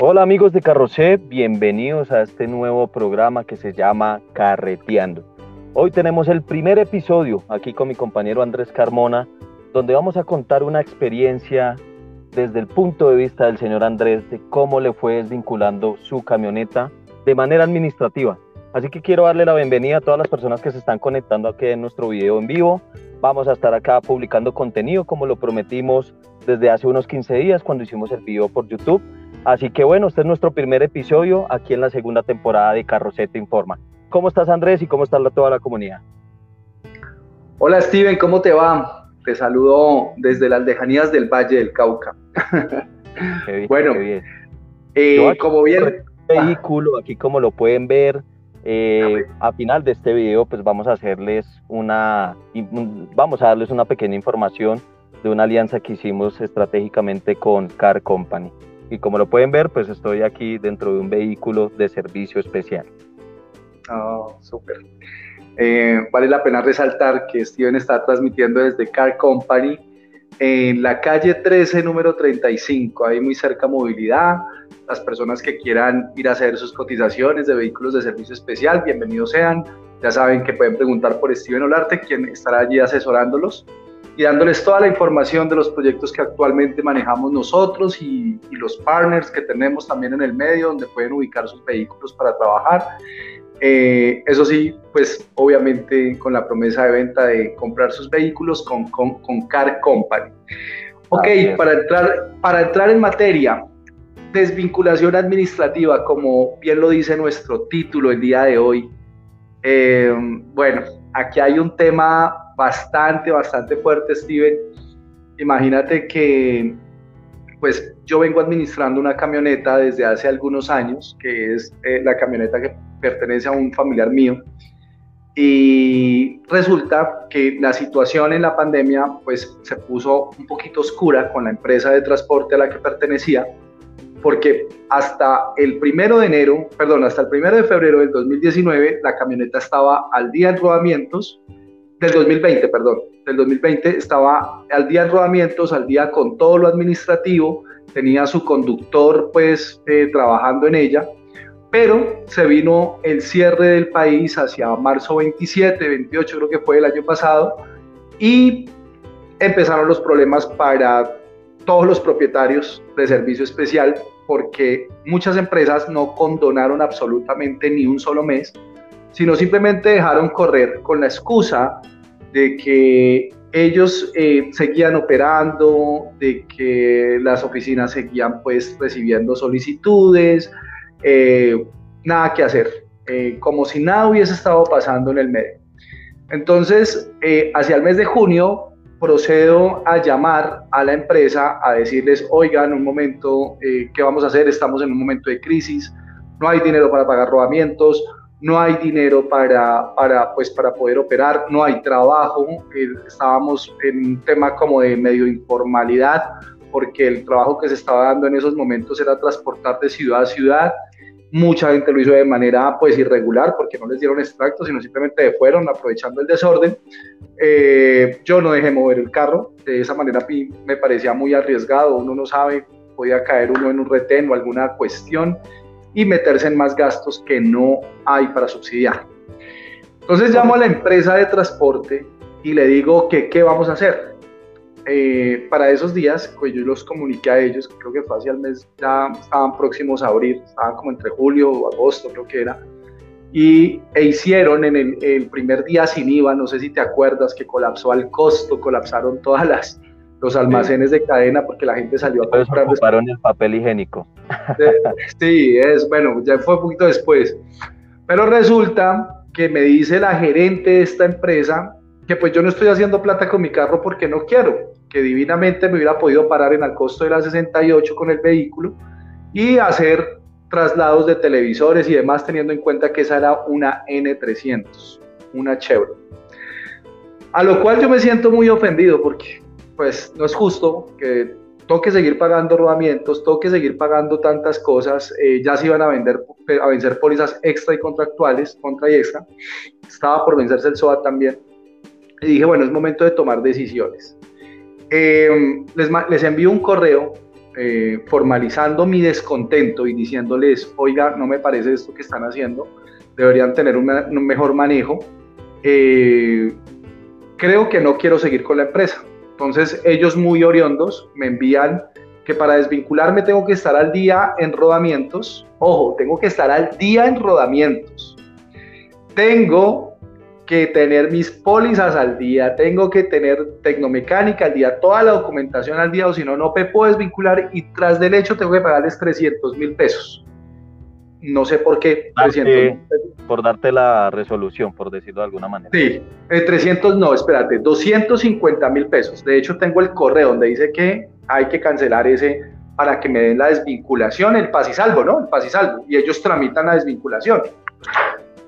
Hola amigos de Carrocé, bienvenidos a este nuevo programa que se llama Carreteando. Hoy tenemos el primer episodio aquí con mi compañero Andrés Carmona, donde vamos a contar una experiencia desde el punto de vista del señor Andrés de cómo le fue desvinculando su camioneta de manera administrativa. Así que quiero darle la bienvenida a todas las personas que se están conectando aquí en nuestro video en vivo. Vamos a estar acá publicando contenido como lo prometimos desde hace unos 15 días cuando hicimos el video por YouTube Así que bueno, este es nuestro primer episodio aquí en la segunda temporada de Carroceta Informa. ¿Cómo estás Andrés y cómo está toda la comunidad? Hola Steven, ¿cómo te va? Te saludo desde las lejanías del Valle del Cauca. bueno, eh, como bien... Vehículo, aquí como lo pueden ver, eh, a final de este video pues vamos a hacerles una, vamos a darles una pequeña información de una alianza que hicimos estratégicamente con Car Company y como lo pueden ver, pues estoy aquí dentro de un vehículo de servicio especial. Oh, súper. Eh, vale la pena resaltar que Steven está transmitiendo desde Car Company en la calle 13, número 35, ahí muy cerca movilidad. Las personas que quieran ir a hacer sus cotizaciones de vehículos de servicio especial, bienvenidos sean. Ya saben que pueden preguntar por Steven Olarte, quien estará allí asesorándolos y dándoles toda la información de los proyectos que actualmente manejamos nosotros y, los partners que tenemos también en el medio donde pueden ubicar sus vehículos para trabajar. Eh, eso sí, pues obviamente con la promesa de venta de comprar sus vehículos con, con, con Car Company. Ok, para entrar, para entrar en materia, desvinculación administrativa, como bien lo dice nuestro título el día de hoy. Eh, bueno, aquí hay un tema bastante, bastante fuerte, Steven. Imagínate que, pues yo vengo administrando una camioneta desde hace algunos años, que es eh, la camioneta que pertenece a un familiar mío. Y resulta que la situación en la pandemia, pues se puso un poquito oscura con la empresa de transporte a la que pertenecía, porque hasta el primero de enero, perdón, hasta el primero de febrero del 2019, la camioneta estaba al día en rodamientos del 2020, perdón, del 2020 estaba al día en rodamientos, al día con todo lo administrativo, tenía su conductor pues eh, trabajando en ella, pero se vino el cierre del país hacia marzo 27, 28 creo que fue el año pasado, y empezaron los problemas para todos los propietarios de servicio especial porque muchas empresas no condonaron absolutamente ni un solo mes sino simplemente dejaron correr con la excusa de que ellos eh, seguían operando, de que las oficinas seguían pues recibiendo solicitudes, eh, nada que hacer, eh, como si nada hubiese estado pasando en el medio. Entonces, hacia el mes de junio procedo a llamar a la empresa a decirles, oigan, un momento, ¿qué vamos a hacer? Estamos en un momento de crisis, no hay dinero para pagar rodamientos, no hay dinero para, para, pues, para poder operar, no hay trabajo, eh, estábamos en un tema como de medio informalidad, porque el trabajo que se estaba dando en esos momentos era transportar de ciudad a ciudad, mucha gente lo hizo de manera pues irregular, porque no les dieron extractos, sino simplemente fueron aprovechando el desorden. Eh, yo no dejé mover el carro, de esa manera me parecía muy arriesgado, uno no sabe, podía caer uno en un retén o alguna cuestión, y meterse en más gastos que no hay para subsidiar. Entonces llamo a la empresa de transporte y le digo que qué vamos a hacer. Eh, para esos días, pues yo los comuniqué a ellos, creo que fue hacia el mes, ya estaban próximos a abrir, estaban como entre julio o agosto, creo que era, y e hicieron en el, el, primer día sin IVA, no sé si te acuerdas, que colapsó al costo, colapsaron todas las, los almacenes de cadena porque la gente salió a comprar. ocuparon el papel higiénico. Sí, es bueno, ya fue un poquito después. Pero resulta que me dice la gerente de esta empresa que pues yo no estoy haciendo plata con mi carro porque no quiero, que divinamente me hubiera podido parar en el costo de la 68 con el vehículo y hacer traslados de televisores y demás teniendo en cuenta que esa era una N300, una Chevrolet. A lo cual yo me siento muy ofendido porque pues no es justo que toque seguir pagando rodamientos, toque seguir pagando tantas cosas, eh, ya se iban a vender, a vencer pólizas extra y contractuales, contra y extra, estaba por vencerse el SOA también, y dije, bueno, es momento de tomar decisiones. Eh, les, envío un correo eh, formalizando mi descontento y diciéndoles, oiga, no me parece esto que están haciendo, deberían tener un mejor manejo, creo que no quiero seguir con la empresa. Entonces ellos muy oriondos me envían que para desvincularme tengo que estar al día en rodamientos. Ojo, tengo que estar al día en rodamientos. Tengo que tener mis pólizas al día, tengo que tener tecnomecánica al día, toda la documentación al día, o si no, no me puedo desvincular y tras del hecho tengo que pagarles 300 mil pesos. No sé por qué. 300 por darte la resolución, por decirlo de alguna manera. Sí, 300 no, espérate, 250 mil pesos. De hecho, tengo el correo donde dice que hay que cancelar ese para que me den la desvinculación, el paz y salvo, ¿no? El paz y salvo. Y ellos tramitan la desvinculación.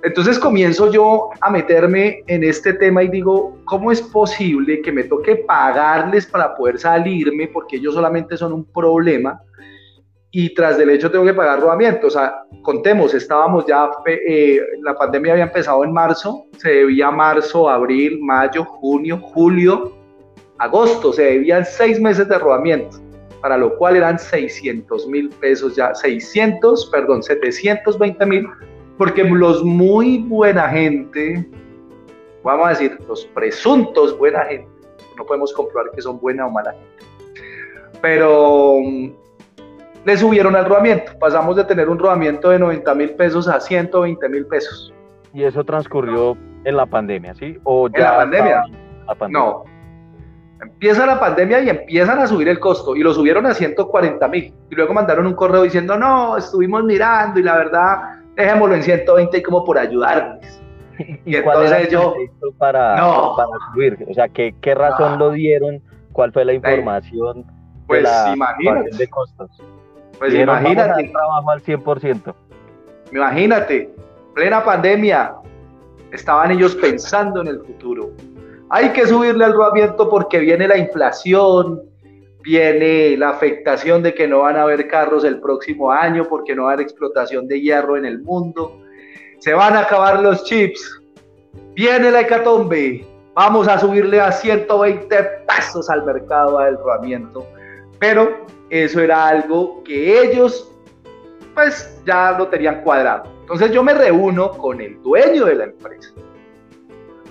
Entonces comienzo yo a meterme en este tema y digo, ¿cómo es posible que me toque pagarles para poder salirme porque ellos solamente son un problema? Y tras del hecho tengo que pagar rodamiento. O sea, contemos, estábamos ya, eh, la pandemia había empezado en marzo, se debía marzo, abril, mayo, junio, julio, agosto, se debían seis meses de rodamiento, para lo cual eran 600 mil pesos ya, 600, perdón, 720 mil, porque los muy buena gente, vamos a decir, los presuntos buena gente, no podemos comprobar que son buena o mala gente, pero le subieron al rodamiento, pasamos de tener un rodamiento de 90 mil pesos a 120 mil pesos. Y eso transcurrió en la pandemia, ¿sí? ¿O ya ¿En la pandemia? la pandemia? No, Empieza la pandemia y empiezan a subir el costo y lo subieron a 140 mil. Y luego mandaron un correo diciendo, no, estuvimos mirando y la verdad, dejémoslo en 120 como por ayudarles. Y, entonces yo... Para, no. para subir? O sea, ¿qué, qué razón lo dieron? ¿Cuál fue la información? Pues de imagínate. De costos? Pues imagínate. trabajo al 100%. Imagínate, plena pandemia, estaban ellos pensando en el futuro. Hay que subirle al rodamiento porque viene la inflación, viene la afectación de que no van a haber carros el próximo año porque no va a haber explotación de hierro en el mundo, se van a acabar los chips, viene la hecatombe, vamos a subirle a 120 pesos al mercado del rodamiento, pero eso era algo que ellos pues ya lo tenían cuadrado. Entonces yo me reúno con el dueño de la empresa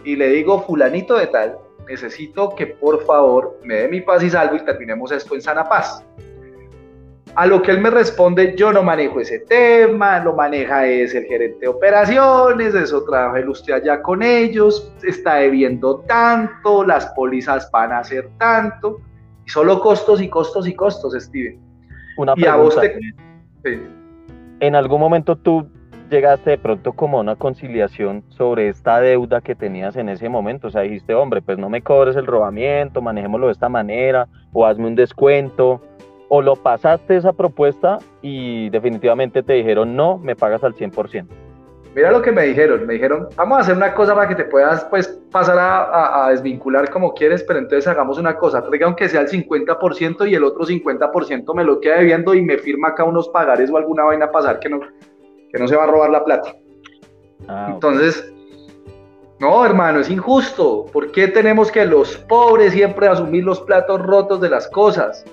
y le digo, fulanito de tal, necesito que por favor me dé mi paz y salvo y terminemos esto en sana paz. A lo que él me responde, yo no manejo ese tema, lo maneja es el gerente de operaciones, eso trabaja usted allá con ellos, está debiendo tanto, las pólizas van a ser tanto, y solo costos y costos y costos, Steven. Una pregunta. En algún momento tú llegaste de pronto como a una conciliación sobre esta deuda que tenías en ese momento? O sea, dijiste, hombre, pues no me cobres el robamiento, manejémoslo de esta manera, o hazme un descuento, o lo pasaste esa propuesta y definitivamente te dijeron, no, me pagas al 100%. Mira lo que me dijeron, me dijeron, vamos a hacer una cosa para que te puedas pues pasar a, desvincular como quieres, pero entonces hagamos una cosa, traiga aunque sea el 50% y el otro 50% me lo queda debiendo y me firma acá unos pagares o alguna vaina a pasar que no, que no se va a robar la plata. Ah, Entonces, no, hermano, es injusto. ¿Por qué tenemos que los pobres siempre asumir los platos rotos de las cosas?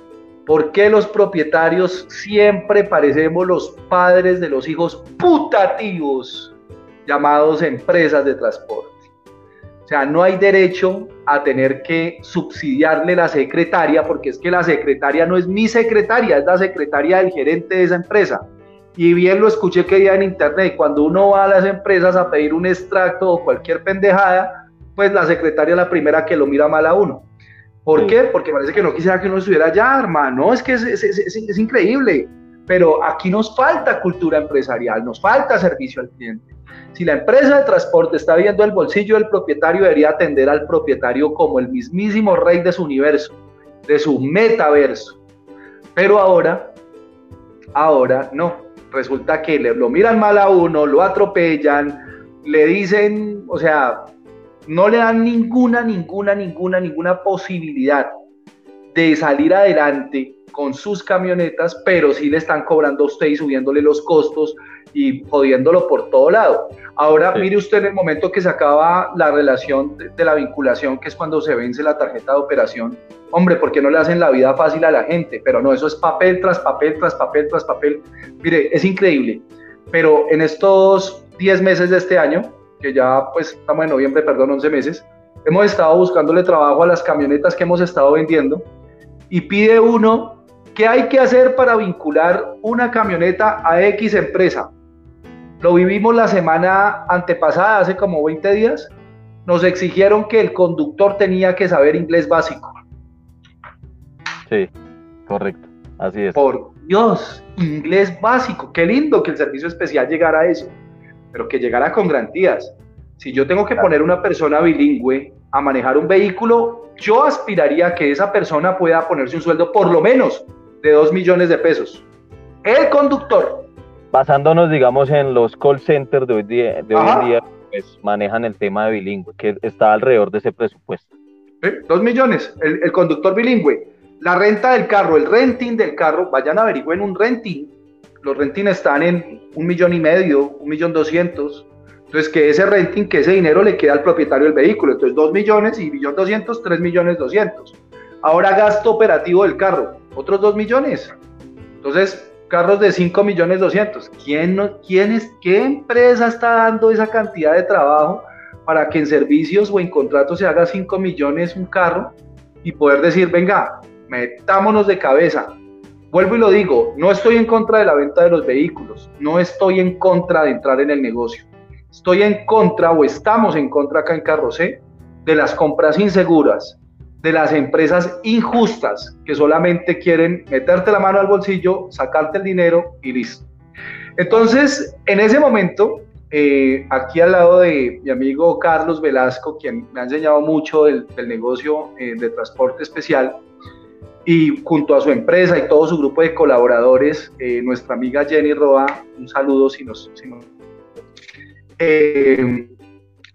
¿Por qué los propietarios siempre parecemos los padres de los hijos putativos llamados empresas de transporte? O sea, no hay derecho a tener que subsidiarle la secretaria, porque es que la secretaria no es mi secretaria, es la secretaria del gerente de esa empresa. Y bien lo escuché que día en internet, cuando uno va a las empresas a pedir un extracto o cualquier pendejada, pues la secretaria es la primera que lo mira mal a uno. ¿Por qué? Porque parece que no quisiera que uno estuviera allá, hermano. Es que es, es, increíble. Pero aquí nos falta cultura empresarial, nos falta servicio al cliente. Si la empresa de transporte está viendo el bolsillo del propietario, debería atender al propietario como el mismísimo rey de su universo, de su metaverso. Pero ahora, ahora no resulta que le, lo miran mal a uno, lo atropellan, le dicen, o sea, no le dan ninguna, ninguna, ninguna, ninguna posibilidad de salir adelante con sus camionetas, pero sí le están cobrando a usted y subiéndole los costos y jodiéndolo por todo lado. Ahora mire usted en el momento que se acaba la relación de, la vinculación, que es cuando se vence la tarjeta de operación, hombre, ¿por qué no le hacen la vida fácil a la gente? Pero no, eso es papel tras papel, tras papel, tras papel. Mire, es increíble. Pero en estos 10 meses de este año, que ya pues estamos en noviembre, perdón, 11 meses, hemos estado buscándole trabajo a las camionetas que hemos estado vendiendo y pide uno qué hay que hacer para vincular una camioneta a X empresa. Lo vivimos la semana antepasada, hace como 20 días. Nos exigieron que el conductor tenía que saber inglés básico. Sí, correcto. Así es. Por Dios, inglés básico. Qué lindo que el servicio especial llegara a eso, pero que llegara con garantías. Si yo tengo que poner una persona bilingüe a manejar un vehículo, yo aspiraría a que esa persona pueda ponerse un sueldo por lo menos de 2 millones de pesos. El conductor, basándonos, digamos, en los call centers de hoy, día, de hoy en día, pues manejan el tema de bilingüe, que está alrededor de ese presupuesto. Dos millones, el, conductor bilingüe. La renta del carro, el renting del carro, vayan a averigüen un renting. Los renting están en un millón y medio, un millón doscientos. Entonces, que ese renting, que ese dinero le queda al propietario del vehículo. Entonces, dos millones y millón doscientos, tres millones doscientos. Ahora, gasto operativo del carro, otros dos millones. Entonces, carros de 5 millones 200. ¿Quién, no, es, ¿Qué empresa está dando esa cantidad de trabajo para que en servicios o en contratos se haga 5 millones un carro y poder decir, venga, metámonos de cabeza? Vuelvo y lo digo, no estoy en contra de la venta de los vehículos, no estoy en contra de entrar en el negocio. Estoy en contra o estamos en contra acá en Carrocé de las compras inseguras, de las empresas injustas que solamente quieren meterte la mano al bolsillo, sacarte el dinero y listo. Entonces, en ese momento, eh, aquí al lado de mi amigo Carlos Velasco, quien me ha enseñado mucho del, negocio eh, de transporte especial, y junto a su empresa y todo su grupo de colaboradores, eh, nuestra amiga Jenny Roa, un saludo si nos... Nos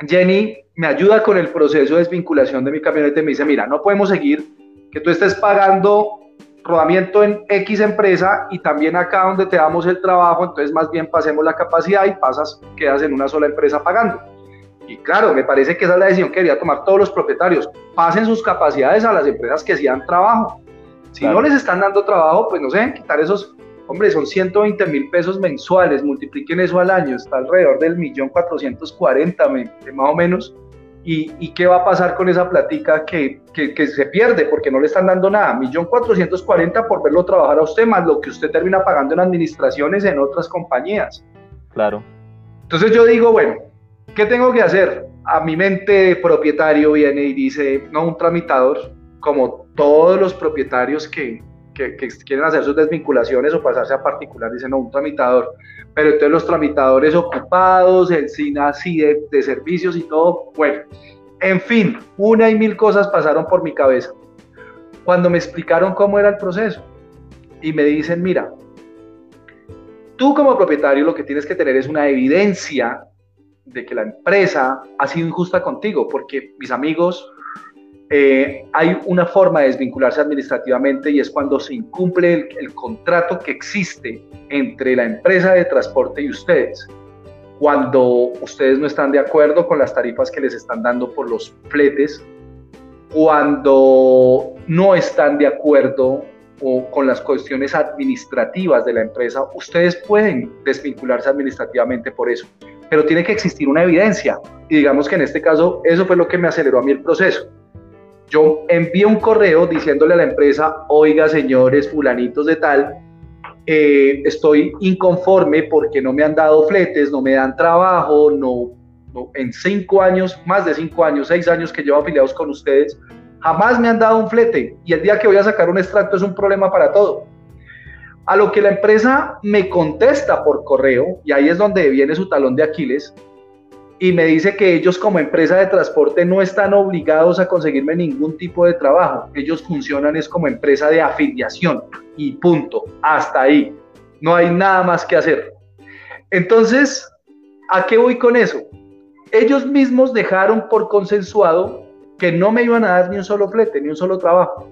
Jenny me ayuda con el proceso de desvinculación de mi camioneta y me dice, mira, no podemos seguir que tú estés pagando rodamiento en X empresa y también acá donde te damos el trabajo, entonces más bien pasemos la capacidad y pasas, quedas en una sola empresa pagando. Y claro, me parece que esa es la decisión que debería tomar todos los propietarios. Pasen sus capacidades a las empresas que sí dan trabajo. Si no les están dando trabajo, pues no sé, quitar esos Hombre, son 120 mil pesos mensuales, multipliquen eso al año, está alrededor del millón 440 más o menos. ¿Y, qué va a pasar con esa platica que, que, se pierde porque no le están dando nada? Millón 440 por verlo trabajar a usted, más lo que usted termina pagando en administraciones en otras compañías. Claro. Entonces yo digo, bueno, ¿qué tengo que hacer? A mi mente propietario viene y dice, no, un tramitador, como todos los propietarios que, quieren hacer sus desvinculaciones o pasarse a particular, dicen, no, un tramitador. Pero entonces los tramitadores ocupados, el SINA así de, de servicios y todo, bueno, en fin, una y mil cosas pasaron por mi cabeza. Cuando me explicaron cómo era el proceso y me dicen, mira, tú como propietario lo que tienes que tener es una evidencia de que la empresa ha sido injusta contigo, porque mis amigos eh, hay una forma de desvincularse administrativamente y es cuando se incumple el, contrato que existe entre la empresa de transporte y ustedes. Cuando ustedes no están de acuerdo con las tarifas que les están dando por los fletes, cuando no están de acuerdo o con las cuestiones administrativas de la empresa, ustedes pueden desvincularse administrativamente por eso, pero tiene que existir una evidencia. Y digamos que en este caso eso fue lo que me aceleró a mí el proceso yo envío un correo diciéndole a la empresa, oiga señores fulanitos de tal, eh, estoy inconforme porque no me han dado fletes, no me dan trabajo, no, en cinco años, más de cinco años, seis años que llevo afiliados con ustedes, jamás me han dado un flete y el día que voy a sacar un extracto es un problema para todo. A lo que la empresa me contesta por correo, y ahí es donde viene su talón de Aquiles, y me dice que ellos como empresa de transporte no están obligados a conseguirme ningún tipo de trabajo. Ellos funcionan es como empresa de afiliación y punto. Hasta ahí. No hay nada más que hacer. Entonces, ¿a qué voy con eso? Ellos mismos dejaron por consensuado que no me iban a dar ni un solo flete, ni un solo trabajo.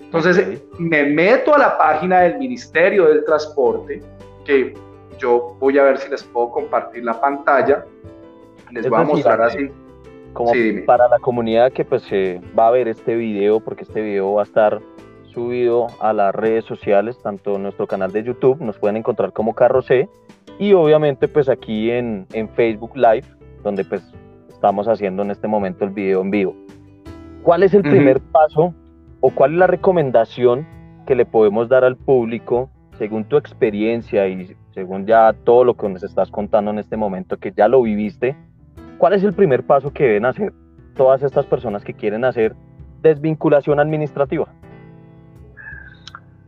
Entonces me meto a la página del Ministerio del Transporte, que yo voy a ver si les puedo compartir la pantalla. Les voy a mostrar así. Como para la comunidad que pues se va a ver este video, porque este video va a estar subido a las redes sociales, tanto en nuestro canal de YouTube, nos pueden encontrar como Carro C, y obviamente pues aquí en, en Facebook Live, donde pues estamos haciendo en este momento el video en vivo. ¿Cuál es el primer paso o cuál es la recomendación que le podemos dar al público según tu experiencia y según ya todo lo que nos estás contando en este momento, que ya lo viviste? ¿Cuál es el primer paso que deben hacer todas estas personas que quieren hacer desvinculación administrativa?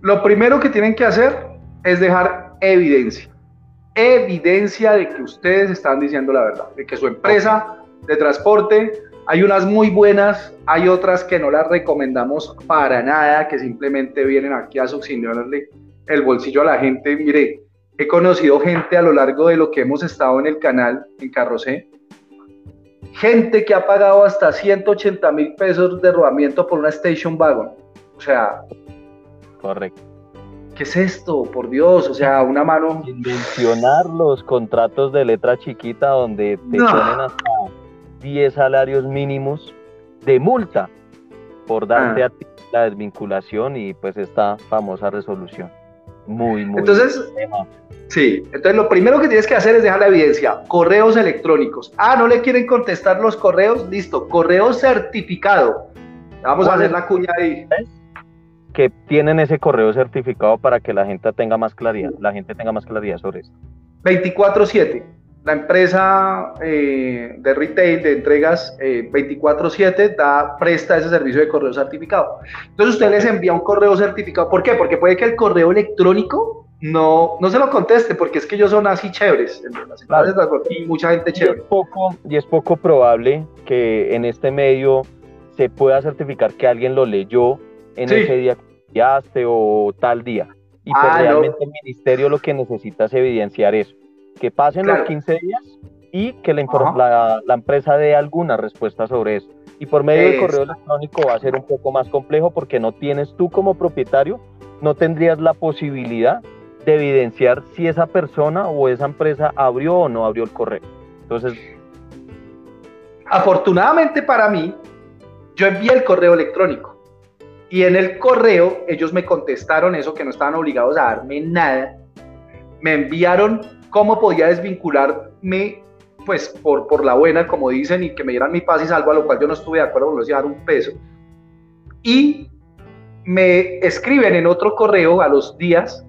Lo primero que tienen que hacer es dejar evidencia. Evidencia de que ustedes están diciendo la verdad, de que su empresa de transporte hay unas muy buenas, hay otras que no las recomendamos para nada, que simplemente vienen aquí a subsidiarle el bolsillo a la gente. Mire, he conocido gente a lo largo de lo que hemos estado en el canal, en Carrocé, gente que ha pagado hasta 180 mil pesos de rodamiento por una station wagon. O sea... Correcto. ¿Qué es esto? Por Dios, o sea, una mano... Mencionar los contratos de letra chiquita donde te ponen hasta 10 salarios mínimos de multa por darte ah. a ti la desvinculación y pues esta famosa resolución. Muy, muy. Entonces, sí, entonces lo primero que tienes que hacer es dejar la evidencia. Correos electrónicos. Ah, no le quieren contestar los correos. Listo, correo certificado. Vamos a hacer la cuña ahí. Que tienen ese correo certificado para que la gente tenga más claridad, la gente tenga más claridad sobre esto. 24-7 la empresa eh, de retail, de entregas 24/7, eh, da, presta ese servicio de correo certificado. Entonces usted les envía un correo certificado. ¿Por qué? Porque puede que el correo electrónico no, no se lo conteste, porque es que ellos son así chéveres. Y mucha gente chévere. Y es, poco, y es poco probable que en este medio se pueda certificar que alguien lo leyó en ese día que enviaste o tal día. Y pues ah, realmente el ministerio lo que necesita es evidenciar eso que pasen los 15 días y que la, la, empresa dé alguna respuesta sobre eso. Y por medio del correo electrónico va a ser un poco más complejo porque no tienes tú como propietario, no tendrías la posibilidad de evidenciar si esa persona o esa empresa abrió o no abrió el correo. Entonces... Afortunadamente para mí, yo envié el correo electrónico y en el correo ellos me contestaron eso, que no estaban obligados a darme nada. Me enviaron cómo podía desvincularme, pues por, por la buena, como dicen, y que me dieran mi paz y salvo, a lo cual yo no estuve de acuerdo, no les iba a dar un peso. Y me escriben en otro correo a los días,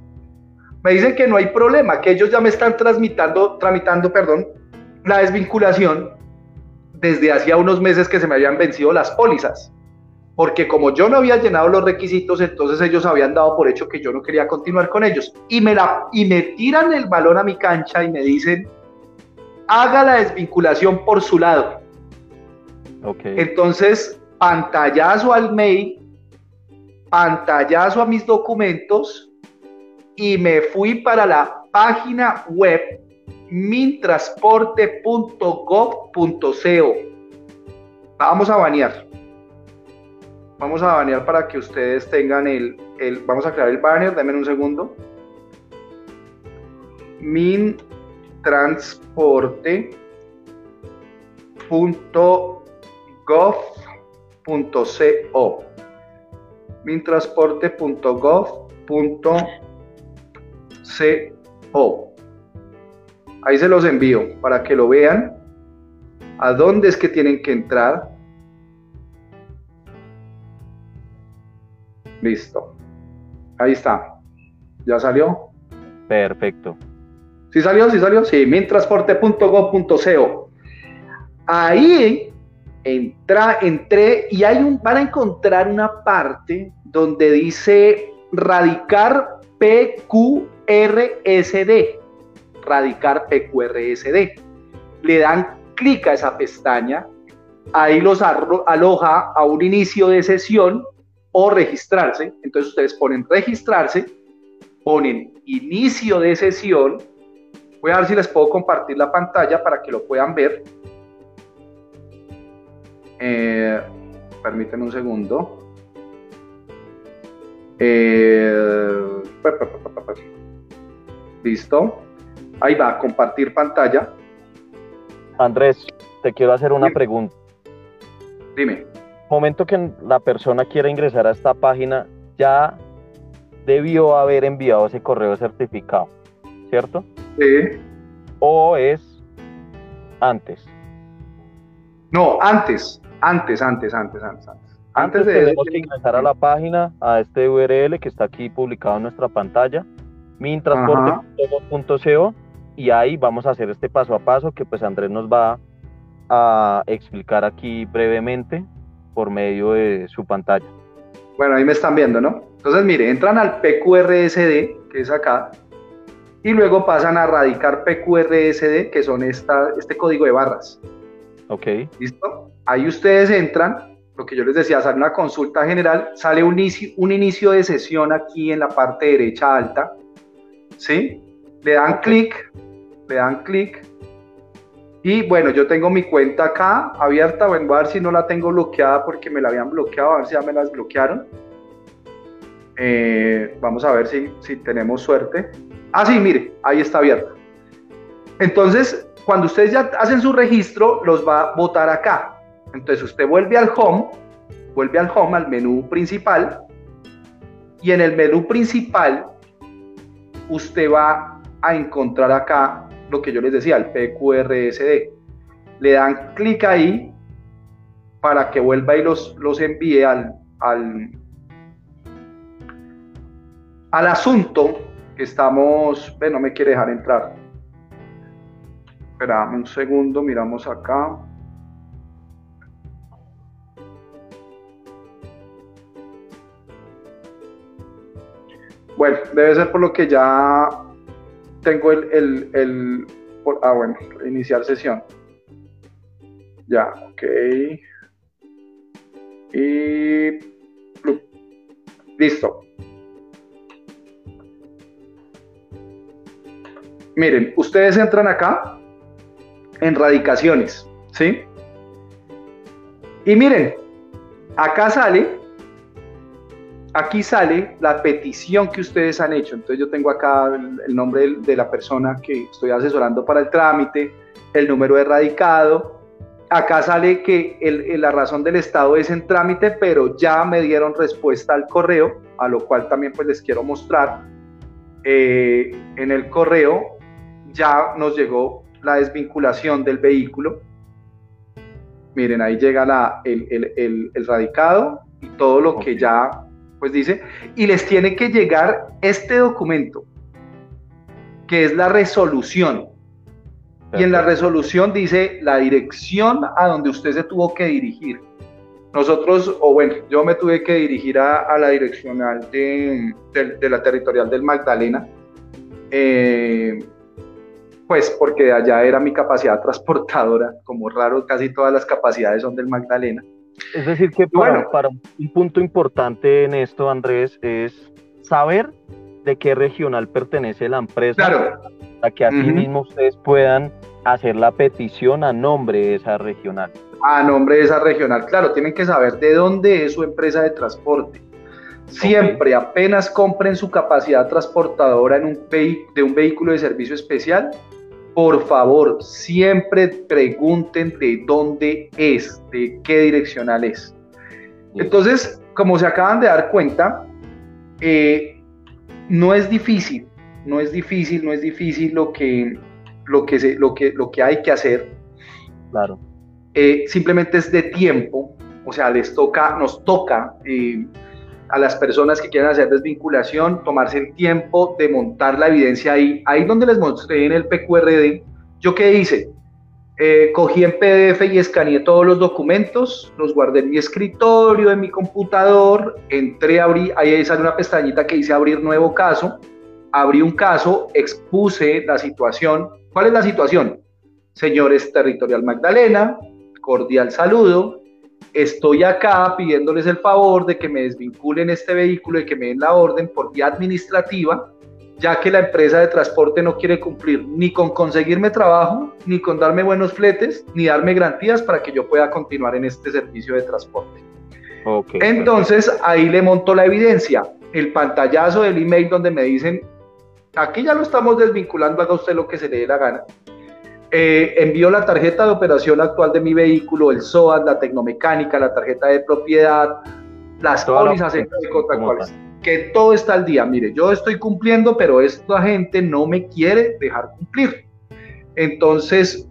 me dicen que no hay problema, que ellos ya me están transmitando, tramitando, perdón, la desvinculación desde hacía unos meses que se me habían vencido las pólizas porque como yo no había llenado los requisitos, entonces ellos habían dado por hecho que yo no quería continuar con ellos. Y me, la, y me tiran el balón a mi cancha y me dicen, haga la desvinculación por su lado. Okay. Entonces, pantallazo al mail, pantallazo a mis documentos y me fui para la página web mintransporte.gov.co. Vamos a banear. Vamos a banear para que ustedes tengan el, el vamos a crear el banner, denme un segundo. mintransporte.gov.co mintransporte.gov.co Ahí se los envío para que lo vean. A dónde es que tienen que entrar Listo. Ahí está. ¿Ya salió? Perfecto. ¿Sí salió? ¿Sí salió? Sí, mintransporte.gov.co. Ahí entra, entré y hay un, van a encontrar una parte donde dice radicar PQRSD. Radicar PQRSD. Le dan clic a esa pestaña, ahí los aloja a un inicio de sesión o registrarse. Entonces ustedes ponen registrarse, ponen inicio de sesión. Voy a ver si les puedo compartir la pantalla para que lo puedan ver. Eh, permítanme un segundo. Eh, listo. Ahí va, compartir pantalla. Andrés, te quiero hacer una pregunta. Dime. Momento que la persona quiera ingresar a esta página, ya debió haber enviado ese correo certificado, ¿cierto? Sí. ¿O es antes? No, antes, antes, antes, antes, antes. Antes, de tenemos que ingresar a la página, a este URL que está aquí publicado en nuestra pantalla, mintransporte.co y ahí vamos a hacer este paso a paso que pues Andrés nos va a explicar aquí brevemente por medio de su pantalla. Bueno, ahí me están viendo, ¿no? Entonces, mire, entran al PQRSD, que es acá, y luego pasan a radicar PQRSD, que son esta, este código de barras. Ok. ¿Listo? Ahí ustedes entran, lo que yo les decía, sale una consulta general, sale un inicio, un inicio de sesión aquí en la parte derecha alta, ¿sí? Le dan clic, le dan clic, y bueno, yo tengo mi cuenta acá abierta, bueno, a ver si no la tengo bloqueada porque me la habían bloqueado, a ver si ya me las bloquearon. Eh, vamos a ver si, si tenemos suerte. Ah, sí, mire, ahí está abierta. Entonces, cuando ustedes ya hacen su registro, los va a botar acá. Entonces usted vuelve al home, vuelve al home, al menú principal, y en el menú principal usted va a encontrar acá lo que yo les decía, el PQRSD. Le dan clic ahí para que vuelva y los, los envíe al, al, al asunto que estamos, ve, no me quiere dejar entrar. Esperame un segundo, miramos acá. Bueno, debe ser por lo que ya tengo el, el, el ah, bueno, iniciar sesión. Ya, ok. Y listo. Miren, ustedes entran acá en radicaciones, ¿sí? Y miren, acá sale, aquí sale la petición que ustedes han hecho. Entonces yo tengo acá el, nombre de, la persona que estoy asesorando para el trámite, el número de radicado. Acá sale que la razón del estado es en trámite, pero ya me dieron respuesta al correo, a lo cual también pues les quiero mostrar. Eh, en el correo ya nos llegó la desvinculación del vehículo. Miren, ahí llega la, el, radicado y todo lo que ya pues dice, y les tiene que llegar este documento, que es la resolución. Y en la resolución dice la dirección a donde usted se tuvo que dirigir. Nosotros, o bueno, yo me tuve que dirigir a, la direccional de, de, la territorial del Magdalena. Eh, pues porque allá era mi capacidad transportadora, como raro, casi todas las capacidades son del Magdalena. Es decir, que para, para un punto importante en esto, Andrés, es saber de qué regional pertenece la empresa, claro. para que así mismo ustedes puedan hacer la petición a nombre de esa regional. A nombre de esa regional, claro, tienen que saber de dónde es su empresa de transporte. Siempre, apenas compren su capacidad transportadora en un de un vehículo de servicio especial, por favor, siempre pregunten de dónde es, de qué direccional es. Entonces, como se acaban de dar cuenta, eh, no es difícil, no es difícil, no es difícil lo que, lo que, se, lo que, lo que hay que hacer. Claro. Eh, simplemente es de tiempo, o sea, les toca, nos toca eh, a las personas que quieran hacer desvinculación, tomarse el tiempo de montar la evidencia ahí. Ahí donde les mostré en el PQRD, ¿yo qué hice? Eh, cogí en PDF y escaneé todos los documentos, los guardé en mi escritorio, en mi computador, entré, abrí, ahí sale una pestañita que dice abrir nuevo caso, abrí un caso, expuse la situación. ¿Cuál es la situación? Señores Territorial Magdalena, cordial saludo, estoy acá pidiéndoles el favor de que me desvinculen este vehículo y que me den la orden por vía administrativa, ya que la empresa de transporte no quiere cumplir ni con conseguirme trabajo, ni con darme buenos fletes, ni darme garantías para que yo pueda continuar en este servicio de transporte. Entonces ahí le monto la evidencia. el pantallazo del email donde me dicen, aquí ya lo estamos desvinculando, haga usted lo que se le dé la gana. Eh, envío la tarjeta de operación actual de mi vehículo, el SOAT, la tecnomecánica, la tarjeta de propiedad, las pólizas contractuales, que todo está al día. Mire, yo estoy cumpliendo, pero esta gente no me quiere dejar cumplir. Entonces,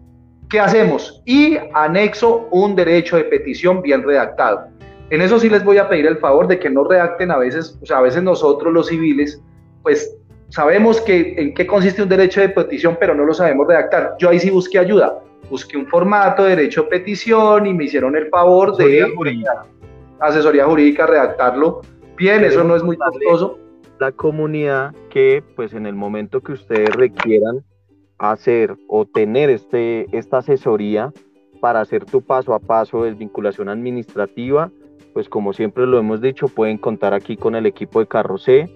¿qué hacemos? Y anexo un derecho de petición bien redactado. En eso sí les voy a pedir el favor de que no redacten a veces, o sea, a veces nosotros los civiles, pues sabemos que en qué consiste un derecho de petición, pero no lo sabemos redactar. Yo ahí sí busqué ayuda, busqué un formato de derecho de petición y me hicieron el favor de asesoría jurídica redactarlo. Bien, eso no es muy costoso. La comunidad que, pues, en el momento que ustedes requieran hacer o tener este, esta asesoría para hacer tu paso a paso de desvinculación administrativa, pues como siempre lo hemos dicho, pueden contar aquí con el equipo de Carrocé.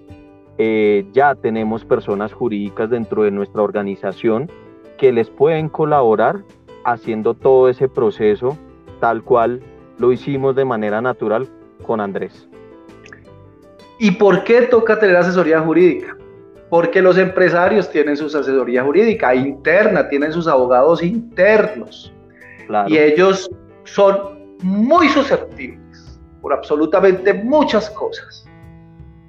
Eh, ya tenemos personas jurídicas dentro de nuestra organización que les pueden colaborar haciendo todo ese proceso tal cual lo hicimos de manera natural con Andrés. ¿Y por qué toca tener asesoría jurídica? Porque los empresarios tienen su asesoría jurídica interna, tienen sus abogados internos. Y ellos son muy susceptibles por absolutamente muchas cosas.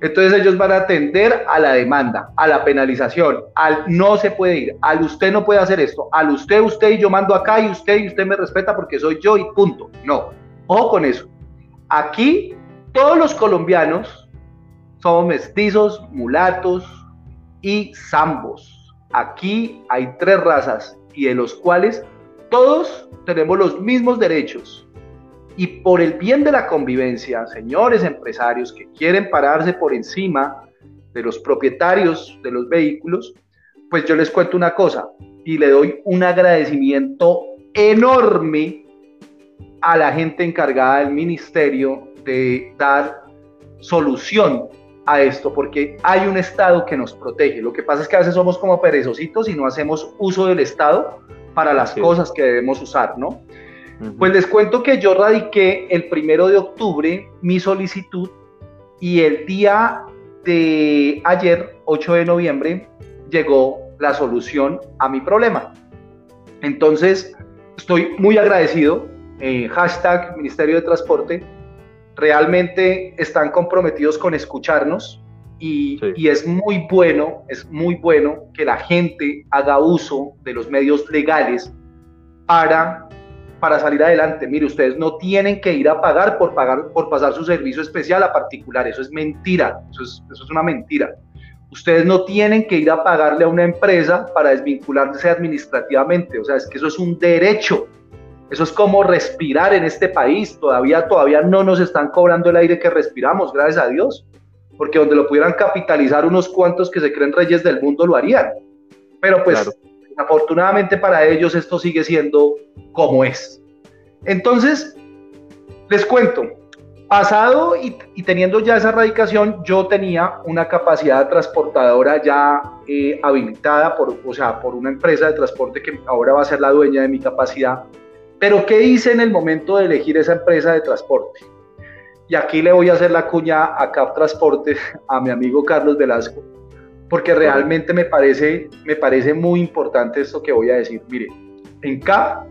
Entonces ellos van a atender a la demanda, a la penalización, al no se puede ir, al usted no puede hacer esto, al usted, usted y yo mando acá y usted y usted me respeta porque soy yo y punto. No, ojo con eso. Aquí todos los colombianos somos mestizos, mulatos y zambos. Aquí hay tres razas y de los cuales todos tenemos los mismos derechos y por el bien de la convivencia, señores empresarios que quieren pararse por encima de los propietarios de los vehículos, pues yo les cuento una cosa y le doy un agradecimiento enorme a la gente encargada del ministerio de dar solución a esto, porque hay un Estado que nos protege. Lo que pasa es que a veces somos como perezositos y no hacemos uso del Estado para las cosas que debemos usar, ¿no? Pues les cuento que yo radiqué el primero de octubre mi solicitud y el día de ayer, 8 de noviembre, llegó la solución a mi problema. Entonces, estoy muy agradecido. Eh, hashtag Ministerio de Transporte. Realmente están comprometidos con escucharnos y, y, es muy bueno, es muy bueno que la gente haga uso de los medios legales para para salir adelante. Mire, ustedes no tienen que ir a pagar por, pagar, por pasar su servicio especial a particular. Eso es mentira. Eso es, eso es una mentira. Ustedes no tienen que ir a pagarle a una empresa para desvincularse administrativamente. O sea, es que eso es un derecho. Eso es como respirar en este país. Todavía, todavía no nos están cobrando el aire que respiramos, gracias a Dios. Porque donde lo pudieran capitalizar unos cuantos que se creen reyes del mundo lo harían. Pero pues Afortunadamente para ellos esto sigue siendo como es. Entonces, les cuento, pasado y, teniendo ya esa radicación, yo tenía una capacidad transportadora ya eh, habilitada por, o sea, por una empresa de transporte que ahora va a ser la dueña de mi capacidad. Pero ¿qué hice en el momento de elegir esa empresa de transporte? Y aquí le voy a hacer la cuña a CAP Transporte, a mi amigo Carlos Velasco porque realmente me parece, me parece muy importante esto que voy a decir. Mire, en CAP,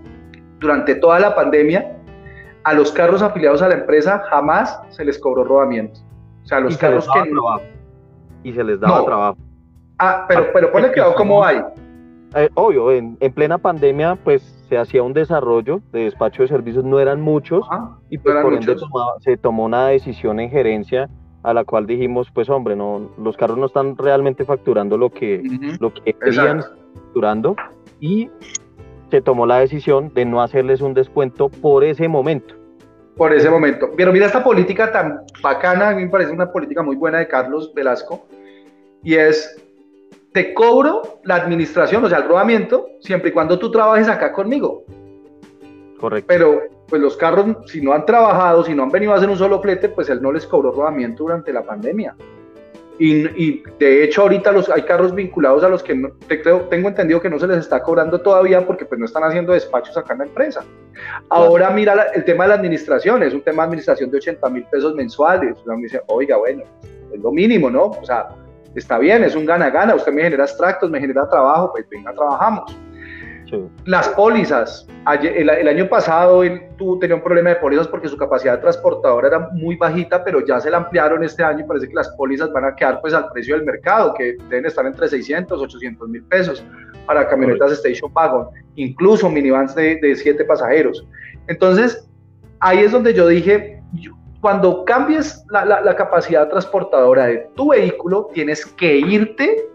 durante toda la pandemia, a los carros afiliados a la empresa jamás se les cobró rodamiento. O sea, los carros que no... Y se les daba trabajo. Ah, pero, pero ponle cuidado cómo hay. Eh, obvio, en, plena pandemia, pues se hacía un desarrollo de despacho de servicios, no eran muchos, y pues, por ende se tomó una decisión en gerencia a la cual dijimos, pues hombre, no, los carros no están realmente facturando lo que, lo que querían facturando y se tomó la decisión de no hacerles un descuento por ese momento. Por ese momento. Pero mira esta política tan bacana, a mí me parece una política muy buena de Carlos Velasco, y es, te cobro la administración, o sea, el rodamiento, siempre y cuando tú trabajes acá conmigo. Correcto. Pero pues los carros, si no han trabajado, si no han venido a hacer un solo flete, pues él no les cobró rodamiento durante la pandemia. Y, de hecho ahorita los, hay carros vinculados a los que no, te, creo, tengo entendido que no se les está cobrando todavía porque pues no están haciendo despachos acá en la empresa. Ahora mira el tema de la administración, es un tema de administración de 80 mil pesos mensuales. Uno me dice, oiga, bueno, es lo mínimo, ¿no? O sea, está bien, es un gana-gana, usted me genera extractos, me genera trabajo, pues venga, trabajamos. Las pólizas, el, año pasado él tuvo, tenía un problema de pólizas porque su capacidad transportadora era muy bajita, pero ya se la ampliaron este año y parece que las pólizas van a quedar pues al precio del mercado, que deben estar entre 600, 800 mil pesos para camionetas Station Wagon, incluso minivans de, de siete pasajeros. Entonces, ahí es donde yo dije, cuando cambies la, capacidad transportadora de tu vehículo, tienes que irte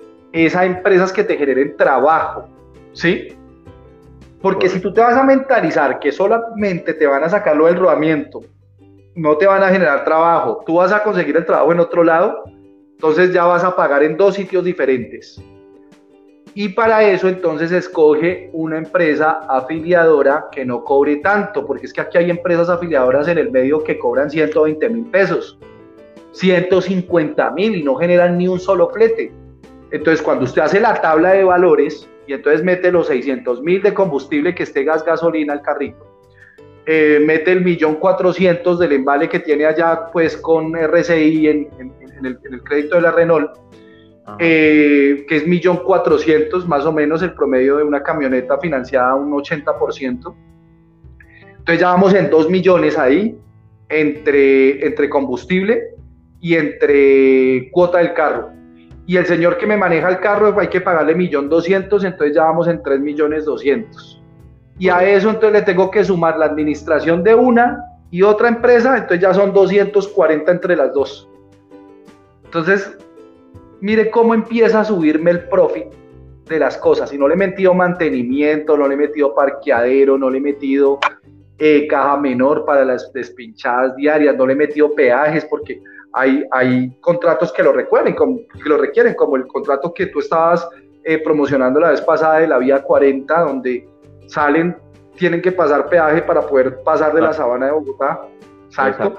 a empresas que te generen trabajo, ¿sí? Porque si tú te vas a mentalizar que solamente te van a sacar lo del rodamiento, no te van a generar trabajo, tú vas a conseguir el trabajo en otro lado, entonces ya vas a pagar en dos sitios diferentes. Y para eso entonces escoge una empresa afiliadora que no cobre tanto, porque es que aquí hay empresas afiliadoras en el medio que cobran 120 mil pesos, 150 mil y no generan ni un solo flete. Entonces cuando usted hace la tabla de valores y entonces mete los 600 mil de combustible que esté gas gasolina al carrito, eh, mete el millón cuatrocientos del embale que tiene allá pues con RCI en, el, en el crédito de la Renault, eh, que es millón cuatrocientos más o menos el promedio de una camioneta financiada un 80%. Entonces ya vamos en 2 millones ahí entre, entre combustible y entre cuota del carro. Y el señor que me maneja el carro hay que pagarle millón doscientos, entonces ya vamos en 3 millones doscientos. Y a eso entonces le tengo que sumar la administración de una y otra empresa, entonces ya son 240 entre las dos. Entonces, mire cómo empieza a subirme el profit de las cosas. Y no le he metido mantenimiento, no le he metido parqueadero, no le he metido eh, caja menor para las despinchadas diarias, no le he metido peajes porque hay, hay contratos que lo como, que lo requieren, como el contrato que tú estabas eh, promocionando la vez pasada de la vía 40, donde salen, tienen que pasar peaje para poder pasar de la sabana de Bogotá. Exacto.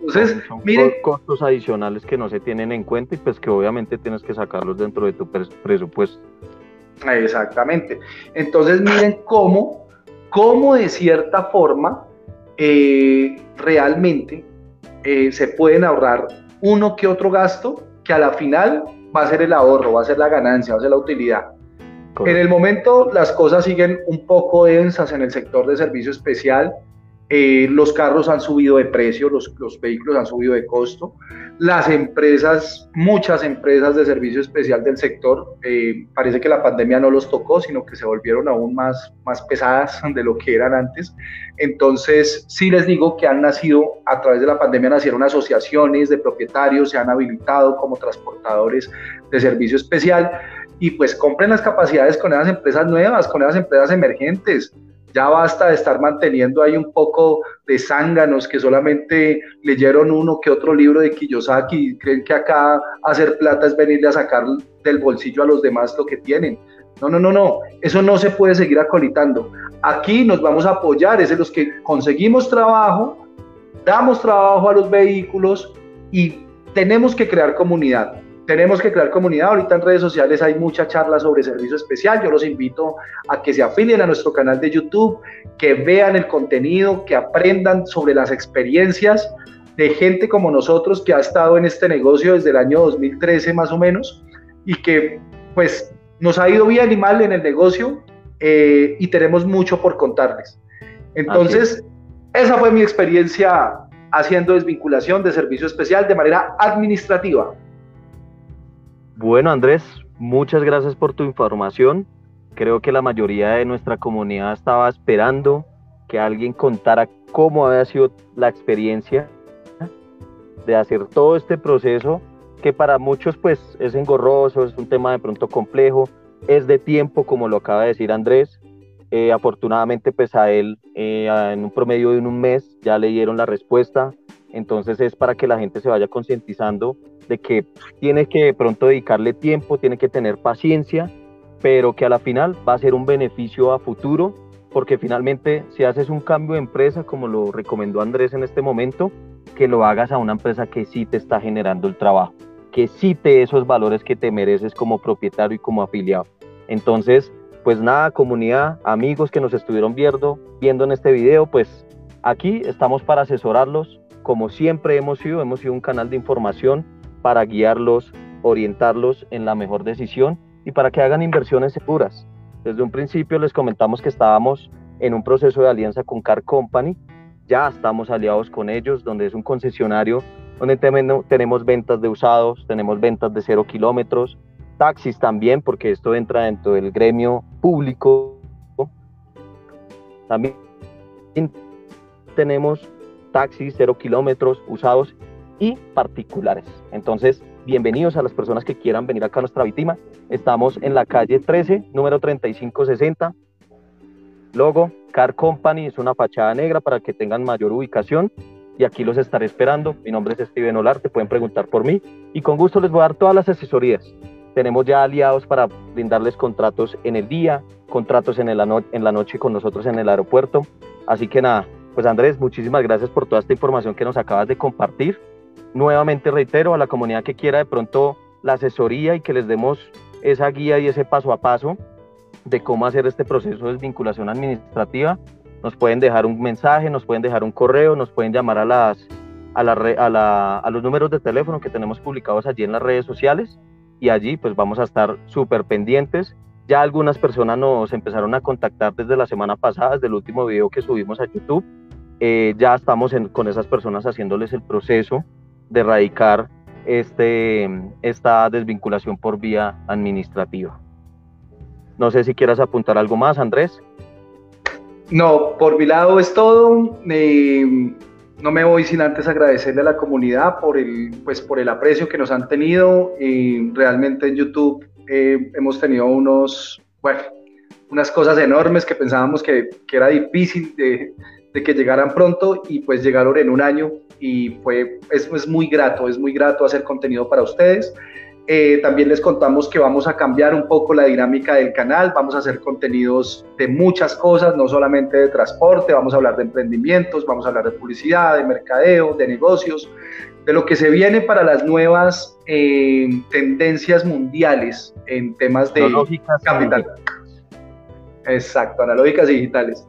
Entonces, son, miren, costos adicionales que no se tienen en cuenta y pues que obviamente tienes que sacarlos dentro de tu presupuesto. Exactamente. Entonces, miren cómo, cómo de cierta forma eh, realmente eh, se pueden ahorrar uno que otro gasto que a la final va a ser el ahorro, va a ser la ganancia, va a ser la utilidad. En el momento las cosas siguen un poco densas en el sector de servicio especial eh, los carros han subido de precio, los, los, vehículos han subido de costo. Las empresas, muchas empresas de servicio especial del sector, eh, parece que la pandemia no los tocó, sino que se volvieron aún más, más pesadas de lo que eran antes. Entonces, sí les digo que han nacido, a través de la pandemia nacieron asociaciones de propietarios, se han habilitado como transportadores de servicio especial y pues compren las capacidades con esas empresas nuevas, con esas empresas emergentes ya basta de estar manteniendo ahí un poco de zánganos que solamente leyeron uno que otro libro de Kiyosaki y creen que acá hacer plata es venirle a sacar del bolsillo a los demás lo que tienen. No, no, no, no, eso no se puede seguir acolitando. Aquí nos vamos a apoyar, es de los que conseguimos trabajo, damos trabajo a los vehículos y tenemos que crear comunidad tenemos que crear comunidad. Ahorita en redes sociales hay mucha charla sobre servicio especial. Yo los invito a que se afilien a nuestro canal de YouTube, que vean el contenido, que aprendan sobre las experiencias de gente como nosotros que ha estado en este negocio desde el año 2013 más o menos y que pues nos ha ido bien y mal en el negocio eh, y tenemos mucho por contarles. Entonces, esa fue mi experiencia haciendo desvinculación de servicio especial de manera administrativa. Bueno, Andrés, muchas gracias por tu información. Creo que la mayoría de nuestra comunidad estaba esperando que alguien contara cómo había sido la experiencia de hacer todo este proceso que para muchos pues es engorroso, es un tema de pronto complejo, es de tiempo como lo acaba de decir Andrés. Eh, afortunadamente pues a él eh, en un promedio de un mes ya le dieron la respuesta, entonces es para que la gente se vaya concientizando de que tiene que de pronto dedicarle tiempo, tiene que tener paciencia, pero que a la final va a ser un beneficio a futuro, porque finalmente si haces un cambio de empresa, como lo recomendó Andrés en este momento, que lo hagas a una empresa que sí te está generando el trabajo, que sí te esos valores que te mereces como propietario y como afiliado. Entonces, pues nada, comunidad, amigos que nos estuvieron viendo, viendo en este video, pues aquí estamos para asesorarlos. Como siempre hemos sido, hemos sido un canal de información para guiarlos, orientarlos en la mejor decisión y para que hagan inversiones seguras. Desde un principio les comentamos que estábamos en un proceso de alianza con Car Company, ya estamos aliados con ellos, donde es un concesionario donde tenemos ventas de usados, tenemos ventas de cero kilómetros, taxis también, porque esto entra dentro del gremio público. También tenemos taxis cero kilómetros usados y particulares. Entonces, bienvenidos a las personas que quieran venir acá a nuestra víctima. Estamos en la calle 13, número 3560. Logo, Car Company, es una fachada negra para que tengan mayor ubicación. Y aquí los estaré esperando. Mi nombre es Steven Olarte, pueden preguntar por mí. Y con gusto les voy a dar todas las asesorías. Tenemos ya aliados para brindarles contratos en el día, contratos en, el, en la noche con nosotros en el aeropuerto. Así que nada, pues Andrés, muchísimas gracias por toda esta información que nos acabas de compartir. Nuevamente reitero a la comunidad que quiera de pronto la asesoría y que les demos esa guía y ese paso a paso de cómo hacer este proceso de desvinculación administrativa. Nos pueden dejar un mensaje, nos pueden dejar un correo, nos pueden llamar a, las, a, la, a, los números de teléfono que tenemos publicados allí en las redes sociales y allí pues vamos a estar súper pendientes. Ya algunas personas nos empezaron a contactar desde la semana pasada, desde el último video que subimos a YouTube eh, ya estamos con esas personas haciéndoles el proceso de erradicar este, esta desvinculación por vía administrativa. No sé si quieras apuntar algo más, Andrés. No, por mi lado es todo. no me voy sin antes agradecerle a la comunidad por el, pues, por el aprecio que nos han tenido. realmente en YouTube eh, hemos tenido unos, bueno, unas cosas enormes que pensábamos que, que era difícil de, de que llegaran pronto y pues llegaron en un año y fue, es, es muy grato, es muy grato hacer contenido para ustedes. Eh, también les contamos que vamos a cambiar un poco la dinámica del canal, vamos a hacer contenidos de muchas cosas, no solamente de transporte, vamos a hablar de emprendimientos, vamos a hablar de publicidad, de mercadeo, de negocios, de lo que se viene para las nuevas eh, tendencias mundiales en temas de capital. Exacto, analógicas digitales.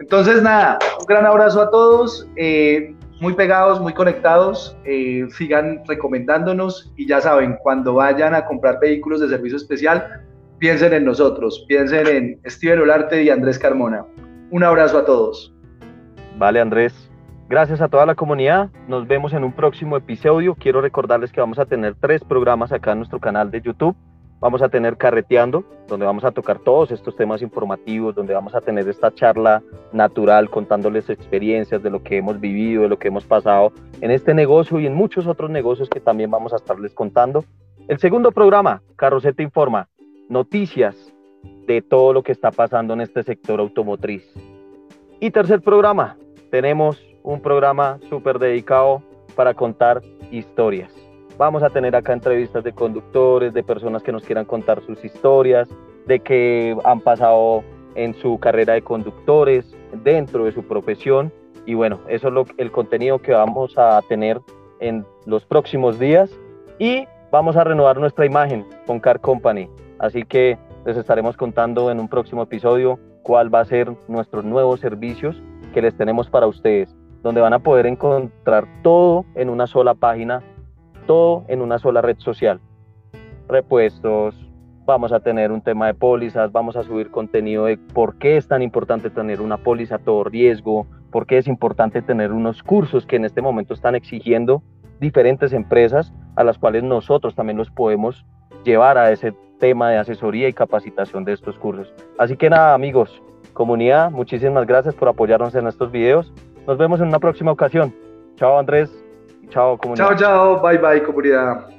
Entonces, nada, un gran abrazo a todos, eh, muy pegados, muy conectados, eh, sigan recomendándonos y ya saben, cuando vayan a comprar vehículos de servicio especial, piensen en nosotros, piensen en Steven Olarte y Andrés Carmona. Un abrazo a todos. Vale, Andrés. Gracias a toda la comunidad. Nos vemos en un próximo episodio. Quiero recordarles que vamos a tener tres programas acá en nuestro canal de YouTube. Vamos a tener Carreteando, donde vamos a tocar todos estos temas informativos, donde vamos a tener esta charla natural contándoles experiencias de lo que hemos vivido, de lo que hemos pasado en este negocio y en muchos otros negocios que también vamos a estarles contando. El segundo programa, Carroceta Informa, noticias de todo lo que está pasando en este sector automotriz. Y tercer programa, tenemos un programa súper dedicado para contar historias. Vamos a tener acá entrevistas de conductores, de personas que nos quieran contar sus historias, de que han pasado en su carrera de conductores, dentro de su profesión. Y bueno, eso es lo, el contenido que vamos a tener en los próximos días. Y vamos a renovar nuestra imagen con Car Company. Así que les estaremos contando en un próximo episodio cuál va a ser nuestros nuevos servicios que les tenemos para ustedes, donde van a poder encontrar todo en una sola página todo en una sola red social. Repuestos, vamos a tener un tema de pólizas, vamos a subir contenido de por qué es tan importante tener una póliza a todo riesgo, por qué es importante tener unos cursos que en este momento están exigiendo diferentes empresas a las cuales nosotros también los podemos llevar a ese tema de asesoría y capacitación de estos cursos. Así que nada, amigos, comunidad, muchísimas gracias por apoyarnos en estos videos. Nos vemos en una próxima ocasión. Chao, Andrés. Chao, comunidad. Chao, chao. Bye, bye, comunidad.